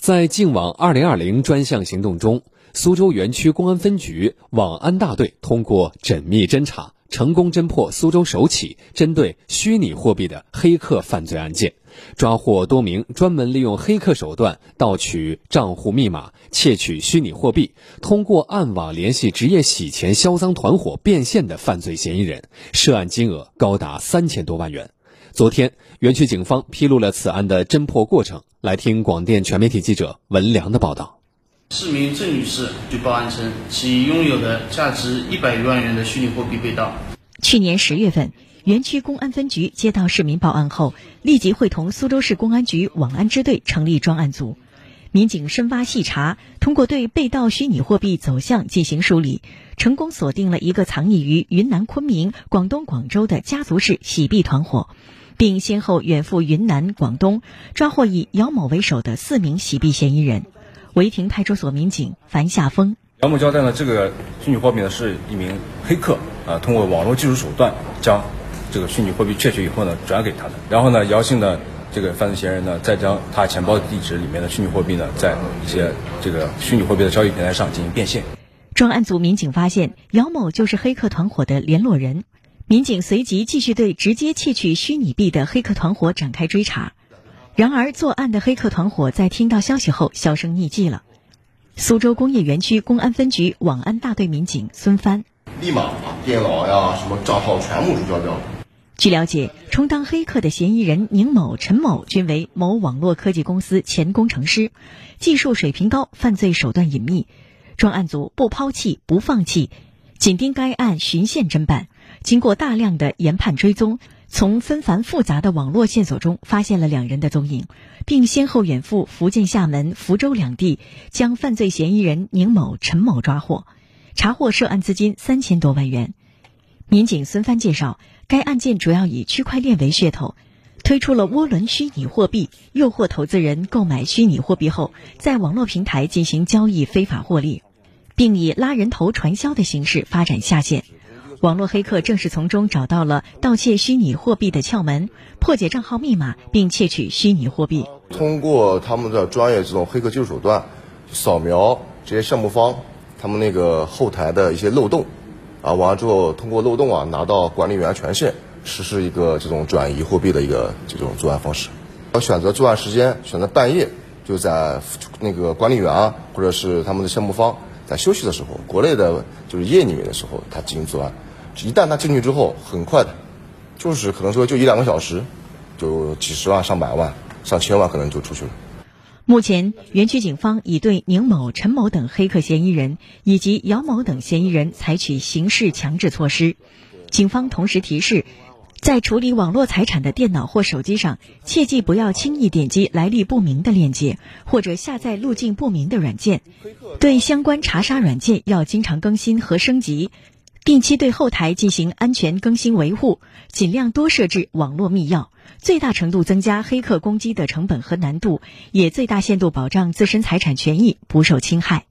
在净网二零二零专项行动中，苏州园区公安分局网安大队通过缜密侦查，成功侦破苏州首起针对虚拟货币的黑客犯罪案件，抓获多名专门利用黑客手段盗取账户密码、窃取虚拟货币，通过暗网联系职业洗钱销赃团伙变现的犯罪嫌疑人，涉案金额高达三千多万元。昨天，园区警方披露了此案的侦破过程。来听广电全媒体记者文良的报道。市民郑女士据报案称，其拥有的价值一百余万元的虚拟货币被盗。去年十月份，园区公安分局接到市民报案后，立即会同苏州市公安局网安支队成立专案组，民警深挖细查，通过对被盗虚拟货币走向进行梳理，成功锁定了一个藏匿于云南昆明、广东广州的家族式洗币团伙。并先后远赴云南、广东，抓获以姚某为首的四名洗币嫌疑人。违亭派出所民警樊夏峰：姚某交代呢，这个虚拟货币呢是一名黑客啊，通过网络技术手段将这个虚拟货币窃取以后呢转给他的。然后呢，姚姓的这个犯罪嫌疑人呢，再将他钱包地址里面的虚拟货币呢，在一些这个虚拟货币的交易平台上进行变现。专案组民警发现，姚某就是黑客团伙的联络人。民警随即继续对直接窃取虚拟币的黑客团伙展开追查，然而作案的黑客团伙在听到消息后销声匿迹了。苏州工业园区公安分局网安大队民警孙帆立马把电脑呀、什么账号全部注销掉。据了解，充当黑客的嫌疑人宁某、陈某均为某网络科技公司前工程师，技术水平高，犯罪手段隐秘。专案组不抛弃、不放弃，紧盯该案循线侦办。经过大量的研判追踪，从纷繁复杂的网络线索中发现了两人的踪影，并先后远赴福建厦门、福州两地，将犯罪嫌疑人宁某、陈某抓获，查获涉案资金三千多万元。民警孙帆介绍，该案件主要以区块链为噱头，推出了涡轮虚拟货币，诱惑投资人购买虚拟货币后，在网络平台进行交易，非法获利，并以拉人头传销的形式发展下线。网络黑客正是从中找到了盗窃虚拟货币的窍门，破解账号密码并窃取虚拟货币。通过他们的专业这种黑客技术手段，扫描这些项目方他们那个后台的一些漏洞，啊，完了之后通过漏洞啊拿到管理员权限，实施一个这种转移货币的一个这种作案方式。要选择作案时间，选择半夜，就在那个管理员啊或者是他们的项目方在休息的时候，国内的就是夜里面的时候，他进行作案。一旦他进去之后，很快的，就是可能说就一两个小时，就几十万、上百万、上千万可能就出去了。目前，园区警方已对宁某、陈某等黑客嫌疑人以及姚某等嫌疑人采取刑事强制措施。警方同时提示，在处理网络财产的电脑或手机上，切记不要轻易点击来历不明的链接，或者下载路径不明的软件。对相关查杀软件要经常更新和升级。定期对后台进行安全更新维护，尽量多设置网络密钥，最大程度增加黑客攻击的成本和难度，也最大限度保障自身财产权益不受侵害。